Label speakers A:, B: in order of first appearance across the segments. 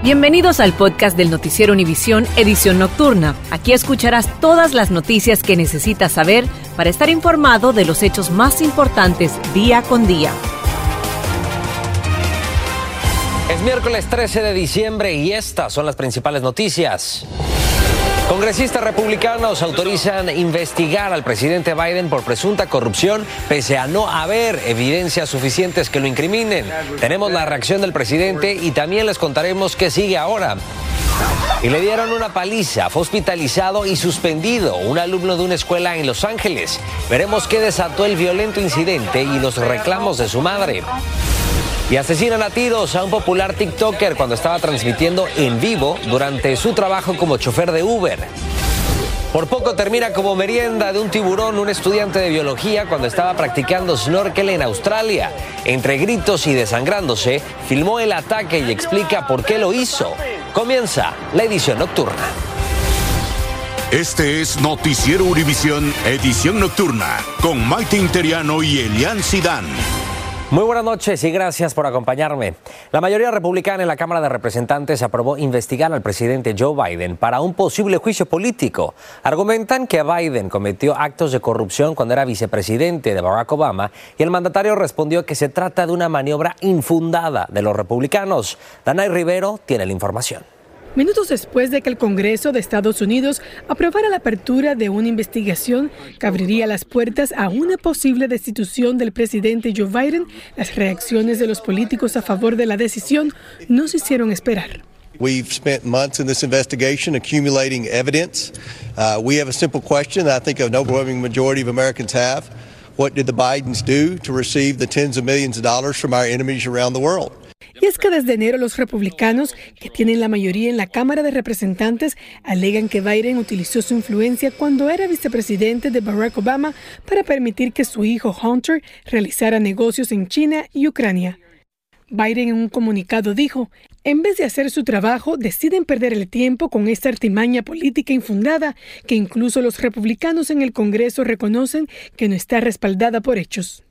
A: Bienvenidos al podcast del Noticiero Univisión Edición Nocturna. Aquí escucharás todas las noticias que necesitas saber para estar informado de los hechos más importantes día con día.
B: Es miércoles 13 de diciembre y estas son las principales noticias. Congresistas republicanos autorizan investigar al presidente Biden por presunta corrupción pese a no haber evidencias suficientes que lo incriminen. Tenemos la reacción del presidente y también les contaremos qué sigue ahora. Y le dieron una paliza, fue hospitalizado y suspendido un alumno de una escuela en Los Ángeles. Veremos qué desató el violento incidente y los reclamos de su madre. Y asesinan a tiros a un popular TikToker cuando estaba transmitiendo en vivo durante su trabajo como chofer de Uber. Por poco termina como merienda de un tiburón un estudiante de biología cuando estaba practicando snorkel en Australia. Entre gritos y desangrándose, filmó el ataque y explica por qué lo hizo. Comienza la edición nocturna.
C: Este es Noticiero Univisión, edición nocturna, con Maite Interiano y Elian Sidán.
B: Muy buenas noches y gracias por acompañarme. La mayoría republicana en la Cámara de Representantes aprobó investigar al presidente Joe Biden para un posible juicio político. Argumentan que Biden cometió actos de corrupción cuando era vicepresidente de Barack Obama y el mandatario respondió que se trata de una maniobra infundada de los republicanos. Danay Rivero tiene la información.
D: Minutos después de que el Congreso de Estados Unidos aprobara la apertura de una investigación que abriría las puertas a una posible destitución del presidente Joe Biden, las reacciones de los políticos a favor de la decisión no se hicieron esperar.
E: We've spent months in this investigation accumulating evidence. Uh, we have a simple question I think an overwhelming majority of Americans have. What did the Bidens do to receive the tens of millions of dollars from our enemies around the world?
D: Y es que desde enero los republicanos, que tienen la mayoría en la Cámara de Representantes, alegan que Biden utilizó su influencia cuando era vicepresidente de Barack Obama para permitir que su hijo Hunter realizara negocios en China y Ucrania. Biden en un comunicado dijo, en vez de hacer su trabajo, deciden perder el tiempo con esta artimaña política infundada que incluso los republicanos en el Congreso reconocen que no está respaldada por hechos.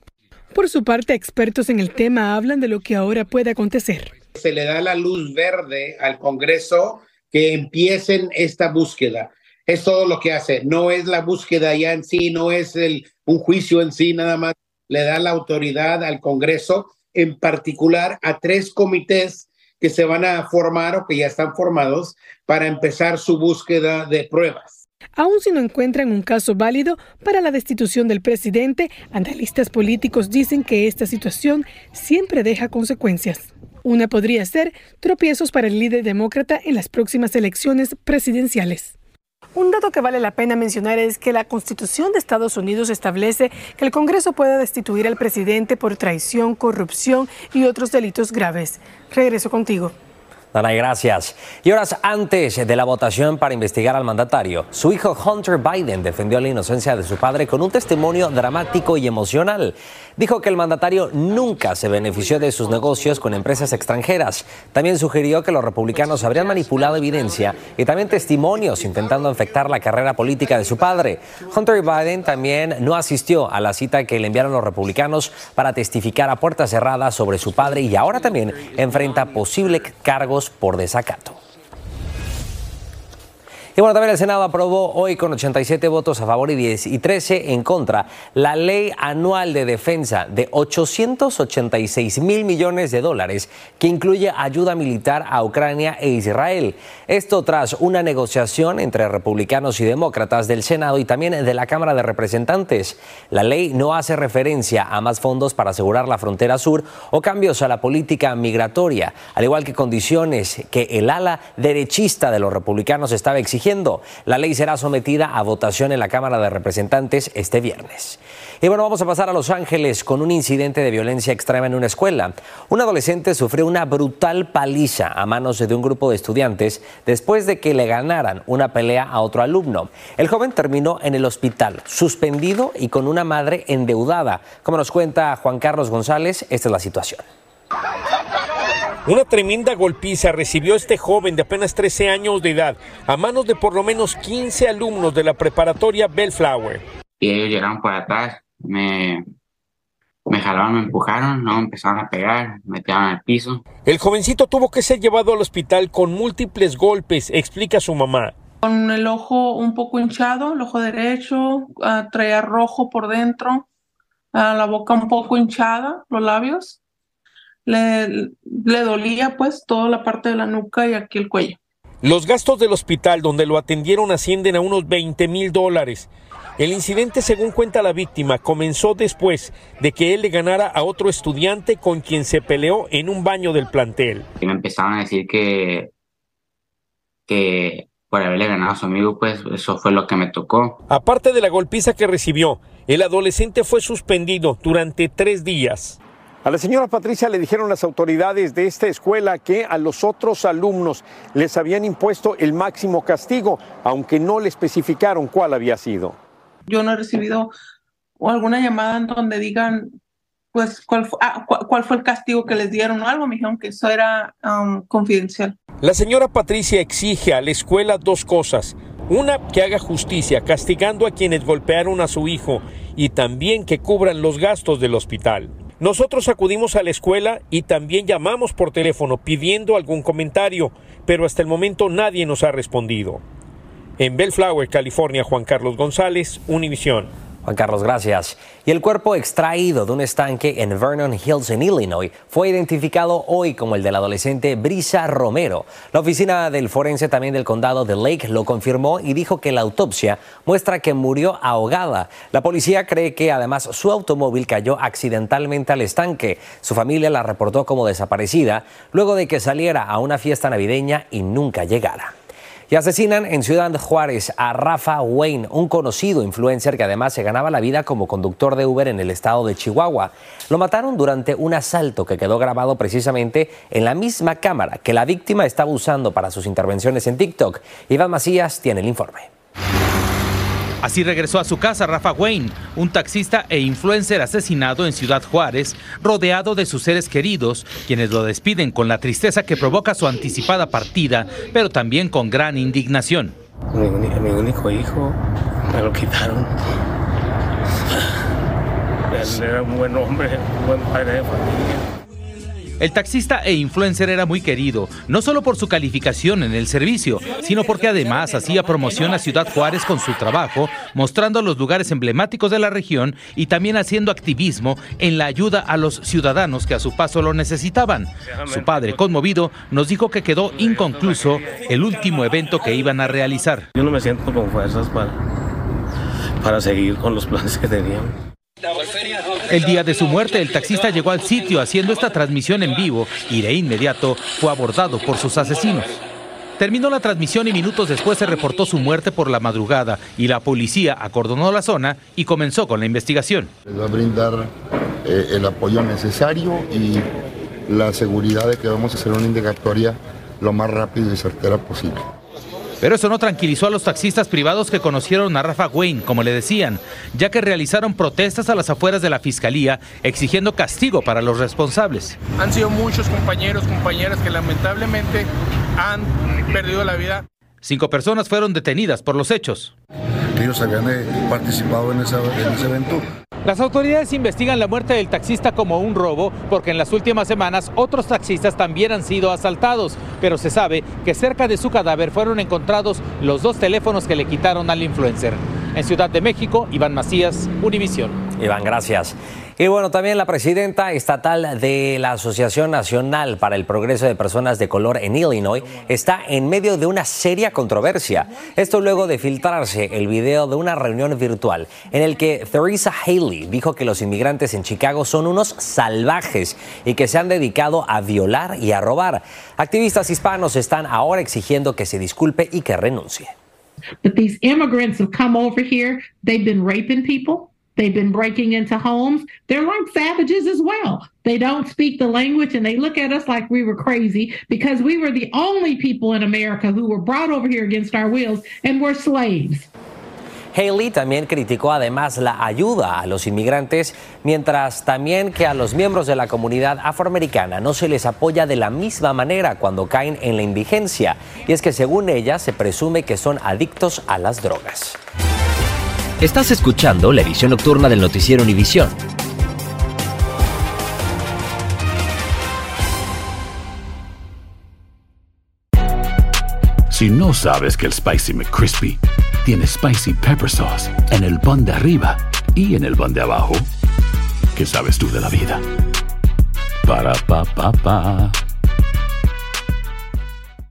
D: Por su parte, expertos en el tema hablan de lo que ahora puede acontecer.
F: Se le da la luz verde al Congreso que empiecen esta búsqueda. Es todo lo que hace. No es la búsqueda ya en sí, no es el, un juicio en sí, nada más. Le da la autoridad al Congreso, en particular a tres comités que se van a formar o que ya están formados para empezar su búsqueda de pruebas.
D: Aún si no encuentran un caso válido para la destitución del presidente, analistas políticos dicen que esta situación siempre deja consecuencias. Una podría ser tropiezos para el líder demócrata en las próximas elecciones presidenciales. Un dato que vale la pena mencionar es que la Constitución de Estados Unidos establece que el Congreso puede destituir al presidente por traición, corrupción y otros delitos graves. Regreso contigo.
B: Danay, gracias. Y horas antes de la votación para investigar al mandatario, su hijo Hunter Biden defendió la inocencia de su padre con un testimonio dramático y emocional. Dijo que el mandatario nunca se benefició de sus negocios con empresas extranjeras. También sugirió que los republicanos habrían manipulado evidencia y también testimonios intentando afectar la carrera política de su padre. Hunter Biden también no asistió a la cita que le enviaron los republicanos para testificar a puertas cerradas sobre su padre y ahora también enfrenta posibles cargos por desacato. Y bueno, también el Senado aprobó hoy con 87 votos a favor y, 10 y 13 en contra la ley anual de defensa de 886 mil millones de dólares que incluye ayuda militar a Ucrania e Israel. Esto tras una negociación entre republicanos y demócratas del Senado y también de la Cámara de Representantes. La ley no hace referencia a más fondos para asegurar la frontera sur o cambios a la política migratoria, al igual que condiciones que el ala derechista de los republicanos estaba exigiendo La ley será sometida a votación en la Cámara de Representantes este viernes. Y bueno, vamos a pasar a Los Ángeles con un incidente de violencia extrema en una escuela. Un adolescente sufrió una brutal paliza a manos de un grupo de estudiantes después de que le ganaran una pelea a otro alumno. El joven terminó en el hospital, suspendido y con una madre endeudada. Como nos cuenta Juan Carlos González, esta es la situación.
G: Una tremenda golpiza recibió este joven de apenas 13 años de edad a manos de por lo menos 15 alumnos de la preparatoria Bellflower.
H: Y ellos llegaron por atrás, me, me jalaron, me empujaron, no empezaron a pegar, me tiraron al piso.
G: El jovencito tuvo que ser llevado al hospital con múltiples golpes, explica su mamá.
I: Con el ojo un poco hinchado, el ojo derecho, uh, traía rojo por dentro, uh, la boca un poco hinchada, los labios. Le, le dolía pues toda la parte de la nuca y aquí el cuello.
G: Los gastos del hospital donde lo atendieron ascienden a unos 20 mil dólares. El incidente, según cuenta la víctima, comenzó después de que él le ganara a otro estudiante con quien se peleó en un baño del plantel.
H: Y me empezaron a decir que, que por haberle ganado a su amigo, pues eso fue lo que me tocó.
G: Aparte de la golpiza que recibió, el adolescente fue suspendido durante tres días.
J: A la señora Patricia le dijeron las autoridades de esta escuela que a los otros alumnos les habían impuesto el máximo castigo, aunque no le especificaron cuál había sido.
I: Yo no he recibido alguna llamada en donde digan, pues, cuál, fue, ah, cuál fue el castigo que les dieron o algo. Me dijeron que eso era um, confidencial.
G: La señora Patricia exige a la escuela dos cosas. Una, que haga justicia, castigando a quienes golpearon a su hijo y también que cubran los gastos del hospital. Nosotros acudimos a la escuela y también llamamos por teléfono pidiendo algún comentario, pero hasta el momento nadie nos ha respondido. En Bellflower, California, Juan Carlos González, Univisión.
B: Juan Carlos, gracias. Y el cuerpo extraído de un estanque en Vernon Hills, en Illinois, fue identificado hoy como el del adolescente Brisa Romero. La oficina del forense también del condado de Lake lo confirmó y dijo que la autopsia muestra que murió ahogada. La policía cree que además su automóvil cayó accidentalmente al estanque. Su familia la reportó como desaparecida luego de que saliera a una fiesta navideña y nunca llegara. Y asesinan en Ciudad Juárez a Rafa Wayne, un conocido influencer que además se ganaba la vida como conductor de Uber en el estado de Chihuahua. Lo mataron durante un asalto que quedó grabado precisamente en la misma cámara que la víctima estaba usando para sus intervenciones en TikTok. Iván Macías tiene el informe.
K: Así regresó a su casa Rafa Wayne, un taxista e influencer asesinado en Ciudad Juárez, rodeado de sus seres queridos, quienes lo despiden con la tristeza que provoca su anticipada partida, pero también con gran indignación.
L: Mi, mi único hijo me lo quitaron. Él era un buen hombre, un buen padre de familia.
K: El taxista e influencer era muy querido, no solo por su calificación en el servicio, sino porque además hacía promoción a Ciudad Juárez con su trabajo, mostrando los lugares emblemáticos de la región y también haciendo activismo en la ayuda a los ciudadanos que a su paso lo necesitaban. Su padre, conmovido, nos dijo que quedó inconcluso el último evento que iban a realizar.
L: Yo no me siento con fuerzas para, para seguir con los planes que teníamos.
K: El día de su muerte, el taxista llegó al sitio haciendo esta transmisión en vivo y de inmediato fue abordado por sus asesinos. Terminó la transmisión y minutos después se reportó su muerte por la madrugada y la policía acordonó la zona y comenzó con la investigación.
M: Les va a brindar eh, el apoyo necesario y la seguridad de que vamos a hacer una indagatoria lo más rápido y certera posible.
K: Pero eso no tranquilizó a los taxistas privados que conocieron a Rafa Wayne, como le decían, ya que realizaron protestas a las afueras de la fiscalía exigiendo castigo para los responsables.
N: Han sido muchos compañeros, compañeras que lamentablemente han perdido la vida.
K: Cinco personas fueron detenidas por los hechos.
M: Ellos habían participado en, esa, en ese evento.
K: Las autoridades investigan la muerte del taxista como un robo porque en las últimas semanas otros taxistas también han sido asaltados, pero se sabe que cerca de su cadáver fueron encontrados los dos teléfonos que le quitaron al influencer. En Ciudad de México, Iván Macías, Univisión.
B: Iván, gracias. Y bueno, también la presidenta estatal de la Asociación Nacional para el Progreso de Personas de Color en Illinois está en medio de una seria controversia. Esto luego de filtrarse el video de una reunión virtual en el que Theresa Haley dijo que los inmigrantes en Chicago son unos salvajes y que se han dedicado a violar y a robar. Activistas hispanos están ahora exigiendo que se disculpe y que renuncie.
O: But these immigrants have come over here, they've been raping people. They've been breaking into homes. They're like savages as well. They don't speak the language and they look at us like we were crazy because we were the only people in America who were brought over here against our wills and were slaves.
B: Haley también criticó además la ayuda a los inmigrantes, mientras también que a los miembros de la comunidad afroamericana no se les apoya de la misma manera cuando caen en la indigencia. Y es que según ella se presume que son adictos a las drogas.
P: Estás escuchando la edición nocturna del noticiero Univisión.
Q: Si no sabes que el Spicy McCrispy tiene Spicy Pepper Sauce en el pan de arriba y en el pan de abajo, ¿qué sabes tú de la vida? Para, pa, pa, pa.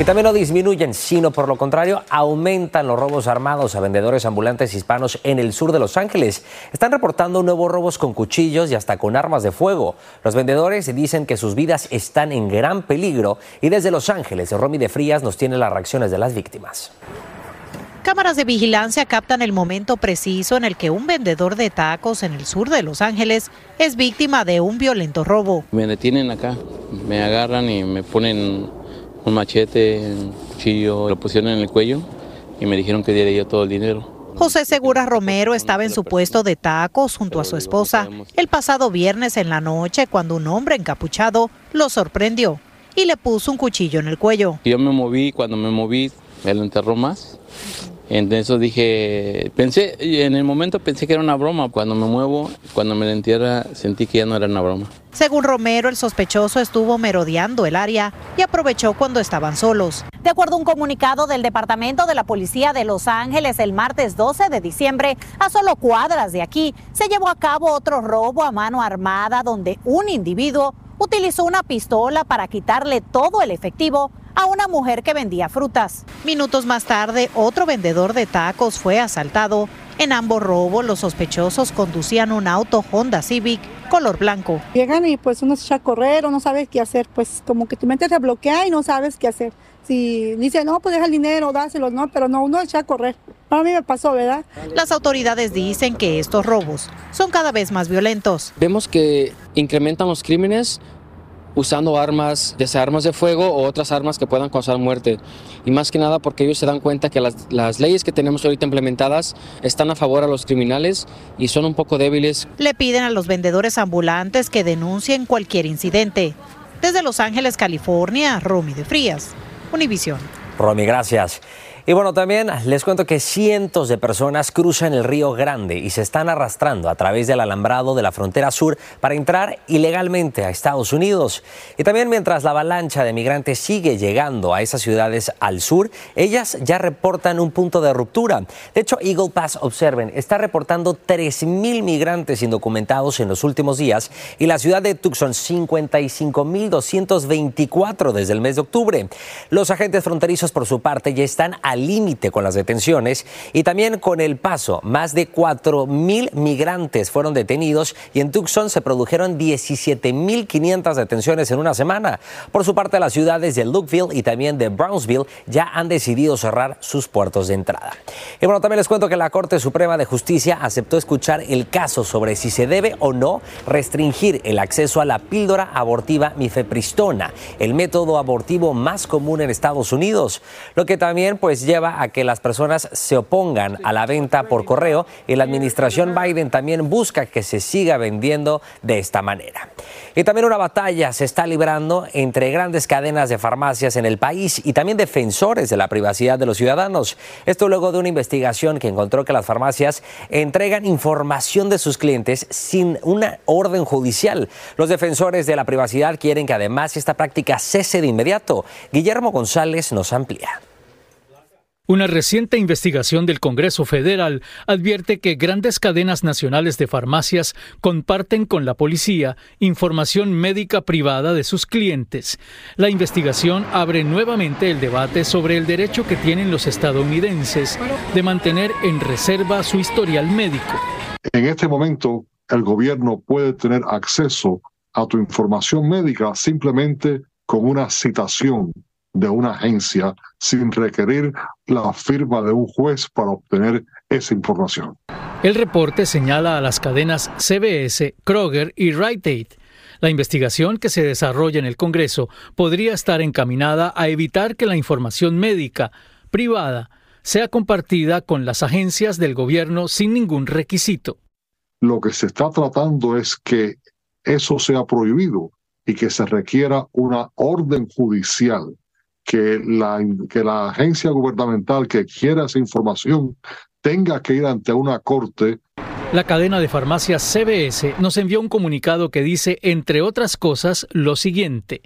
B: Y también no disminuyen, sino por lo contrario, aumentan los robos armados a vendedores ambulantes hispanos en el sur de Los Ángeles. Están reportando nuevos robos con cuchillos y hasta con armas de fuego. Los vendedores dicen que sus vidas están en gran peligro y desde Los Ángeles, Romy de Frías nos tiene las reacciones de las víctimas.
R: Cámaras de vigilancia captan el momento preciso en el que un vendedor de tacos en el sur de Los Ángeles es víctima de un violento robo.
S: Me detienen acá, me agarran y me ponen un machete, un cuchillo, lo pusieron en el cuello y me dijeron que diera yo todo el dinero.
R: José Segura Romero estaba en su puesto de tacos junto a su esposa el pasado viernes en la noche cuando un hombre encapuchado lo sorprendió y le puso un cuchillo en el cuello.
S: Yo me moví, cuando me moví me lo enterró más. Entonces dije, pensé, en el momento pensé que era una broma. Cuando me muevo, cuando me la entierra, sentí que ya no era una broma.
R: Según Romero, el sospechoso estuvo merodeando el área y aprovechó cuando estaban solos.
T: De acuerdo a un comunicado del Departamento de la Policía de Los Ángeles, el martes 12 de diciembre, a solo cuadras de aquí, se llevó a cabo otro robo a mano armada donde un individuo utilizó una pistola para quitarle todo el efectivo a una mujer que vendía frutas.
R: Minutos más tarde, otro vendedor de tacos fue asaltado. En ambos robos, los sospechosos conducían un auto Honda Civic color blanco.
U: Llegan y pues uno se echa a correr o no sabes qué hacer, pues como que tu mente te bloquea y no sabes qué hacer. Si dice, no, pues deja el dinero, dáselo, no, pero no, uno se echa a correr. A mí me pasó, ¿verdad?
R: Las autoridades dicen que estos robos son cada vez más violentos.
V: Vemos que incrementan los crímenes usando armas, desarmas de fuego o otras armas que puedan causar muerte. Y más que nada porque ellos se dan cuenta que las, las, leyes que tenemos ahorita implementadas están a favor a los criminales y son un poco débiles.
R: Le piden a los vendedores ambulantes que denuncien cualquier incidente. Desde Los Ángeles, California, Romy de Frías, Univisión.
B: Romy, gracias. Y bueno, también les cuento que cientos de personas cruzan el Río Grande y se están arrastrando a través del alambrado de la frontera sur para entrar ilegalmente a Estados Unidos. Y también mientras la avalancha de migrantes sigue llegando a esas ciudades al sur, ellas ya reportan un punto de ruptura. De hecho, Eagle Pass, observen, está reportando 3.000 migrantes indocumentados en los últimos días y la ciudad de Tucson 55.224 desde el mes de octubre. Los agentes fronterizos, por su parte, ya están al límite con las detenciones y también con el paso. Más de 4.000 migrantes fueron detenidos y en Tucson se produjeron 17.500 detenciones en una semana. Por su parte, las ciudades de Lukeville y también de Brownsville ya han decidido cerrar sus puertos de entrada. Y bueno, también les cuento que la Corte Suprema de Justicia aceptó escuchar el caso sobre si se debe o no restringir el acceso a la píldora abortiva mifepristona, el método abortivo más común en Estados Unidos, lo que también pues lleva a que las personas se opongan a la venta por correo y la administración Biden también busca que se siga vendiendo de esta manera. Y también una batalla se está librando entre grandes cadenas de farmacias en el país y también defensores de la privacidad de los ciudadanos. Esto luego de una investigación que encontró que las farmacias entregan información de sus clientes sin una orden judicial. Los defensores de la privacidad quieren que además esta práctica cese de inmediato. Guillermo González nos amplía.
W: Una reciente investigación del Congreso Federal advierte que grandes cadenas nacionales de farmacias comparten con la policía información médica privada de sus clientes. La investigación abre nuevamente el debate sobre el derecho que tienen los estadounidenses de mantener en reserva su historial médico.
X: En este momento, el gobierno puede tener acceso a tu información médica simplemente con una citación de una agencia sin requerir la firma de un juez para obtener esa información.
W: El reporte señala a las cadenas CBS, Kroger y Rite Aid. La investigación que se desarrolla en el Congreso podría estar encaminada a evitar que la información médica privada sea compartida con las agencias del gobierno sin ningún requisito.
X: Lo que se está tratando es que eso sea prohibido y que se requiera una orden judicial que la, que la agencia gubernamental que quiera esa información tenga que ir ante una corte.
W: La cadena de farmacias CBS nos envió un comunicado que dice, entre otras cosas, lo siguiente.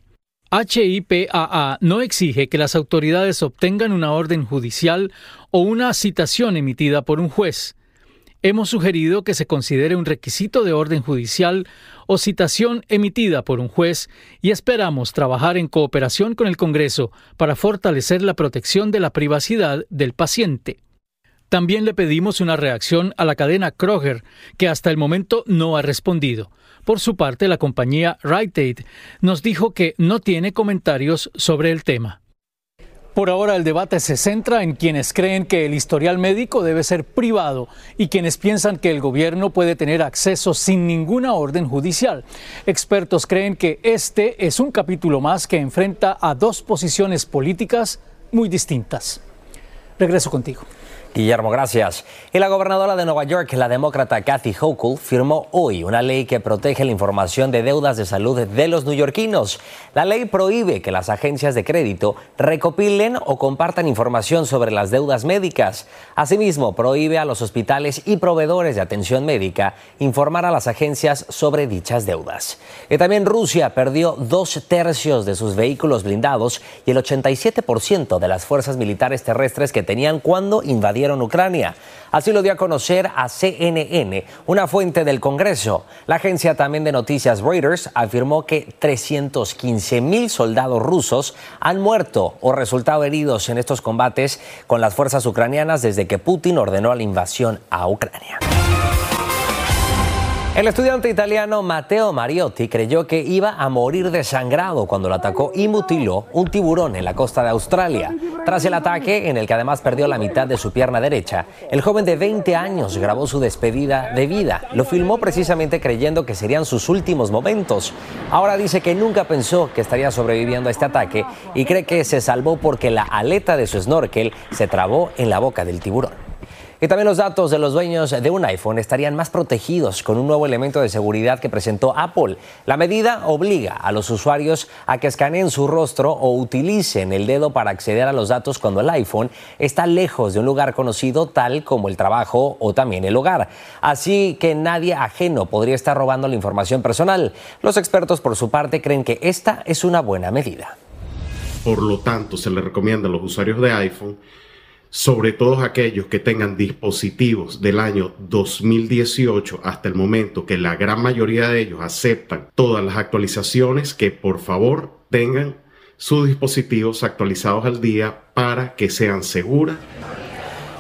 W: HIPAA no exige que las autoridades obtengan una orden judicial o una citación emitida por un juez. Hemos sugerido que se considere un requisito de orden judicial o citación emitida por un juez y esperamos trabajar en cooperación con el Congreso para fortalecer la protección de la privacidad del paciente. También le pedimos una reacción a la cadena Kroger, que hasta el momento no ha respondido. Por su parte, la compañía Rite Aid nos dijo que no tiene comentarios sobre el tema. Por ahora el debate se centra en quienes creen que el historial médico debe ser privado y quienes piensan que el gobierno puede tener acceso sin ninguna orden judicial. Expertos creen que este es un capítulo más que enfrenta a dos posiciones políticas muy distintas. Regreso contigo.
B: Guillermo, gracias. Y la gobernadora de Nueva York, la demócrata Kathy Hochul, firmó hoy una ley que protege la información de deudas de salud de los neoyorquinos. La ley prohíbe que las agencias de crédito recopilen o compartan información sobre las deudas médicas. Asimismo, prohíbe a los hospitales y proveedores de atención médica informar a las agencias sobre dichas deudas. Y también Rusia perdió dos tercios de sus vehículos blindados y el 87% de las fuerzas militares terrestres que tenían cuando invadieron Ucrania. Así lo dio a conocer a CNN, una fuente del Congreso. La agencia también de noticias Reuters afirmó que 315 mil soldados rusos han muerto o resultado heridos en estos combates con las fuerzas ucranianas desde que Putin ordenó la invasión a Ucrania. El estudiante italiano Matteo Mariotti creyó que iba a morir desangrado cuando lo atacó y mutiló un tiburón en la costa de Australia. Tras el ataque, en el que además perdió la mitad de su pierna derecha, el joven de 20 años grabó su despedida de vida. Lo filmó precisamente creyendo que serían sus últimos momentos. Ahora dice que nunca pensó que estaría sobreviviendo a este ataque y cree que se salvó porque la aleta de su snorkel se trabó en la boca del tiburón. Y también los datos de los dueños de un iPhone estarían más protegidos con un nuevo elemento de seguridad que presentó Apple. La medida obliga a los usuarios a que escaneen su rostro o utilicen el dedo para acceder a los datos cuando el iPhone está lejos de un lugar conocido tal como el trabajo o también el hogar. Así que nadie ajeno podría estar robando la información personal. Los expertos por su parte creen que esta es una buena medida.
Y: Por lo tanto, se le recomienda a los usuarios de iPhone sobre todo aquellos que tengan dispositivos del año 2018 hasta el momento que la gran mayoría de ellos aceptan todas las actualizaciones, que por favor tengan sus dispositivos actualizados al día para que sean seguras.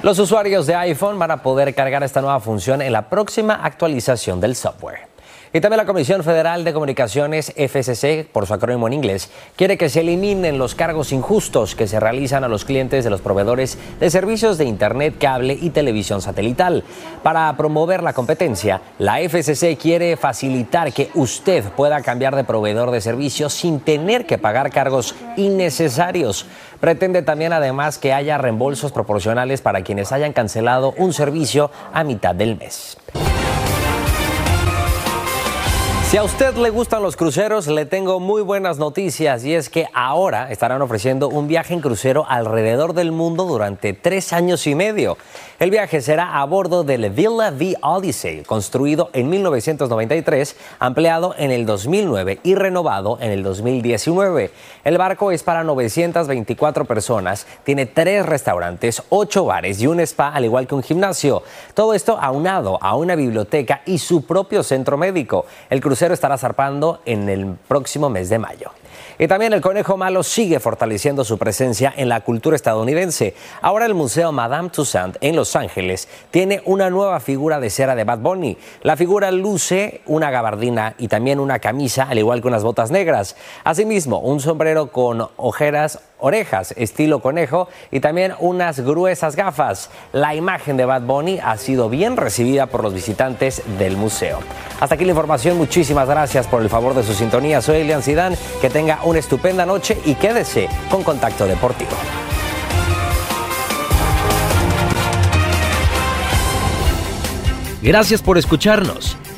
B: Los usuarios de iPhone van a poder cargar esta nueva función en la próxima actualización del software. Y también la Comisión Federal de Comunicaciones, FCC, por su acrónimo en inglés, quiere que se eliminen los cargos injustos que se realizan a los clientes de los proveedores de servicios de Internet, cable y televisión satelital. Para promover la competencia, la FCC quiere facilitar que usted pueda cambiar de proveedor de servicios sin tener que pagar cargos innecesarios. Pretende también además que haya reembolsos proporcionales para quienes hayan cancelado un servicio a mitad del mes. Si a usted le gustan los cruceros, le tengo muy buenas noticias y es que ahora estarán ofreciendo un viaje en crucero alrededor del mundo durante tres años y medio. El viaje será a bordo del Villa V Odyssey, construido en 1993, ampliado en el 2009 y renovado en el 2019. El barco es para 924 personas, tiene tres restaurantes, ocho bares y un spa, al igual que un gimnasio. Todo esto aunado a una biblioteca y su propio centro médico. El crucero estará zarpando en el próximo mes de mayo. Y también el conejo malo sigue fortaleciendo su presencia en la cultura estadounidense. Ahora el Museo Madame Tussauds en Los Ángeles tiene una nueva figura de cera de Bad Bunny. La figura luce una gabardina y también una camisa, al igual que unas botas negras. Asimismo, un sombrero con ojeras orejas estilo conejo y también unas gruesas gafas. La imagen de Bad Bunny ha sido bien recibida por los visitantes del museo. Hasta aquí la información, muchísimas gracias por el favor de su sintonía. Soy Elian Sidán, que tenga una estupenda noche y quédese con Contacto Deportivo.
P: Gracias por escucharnos.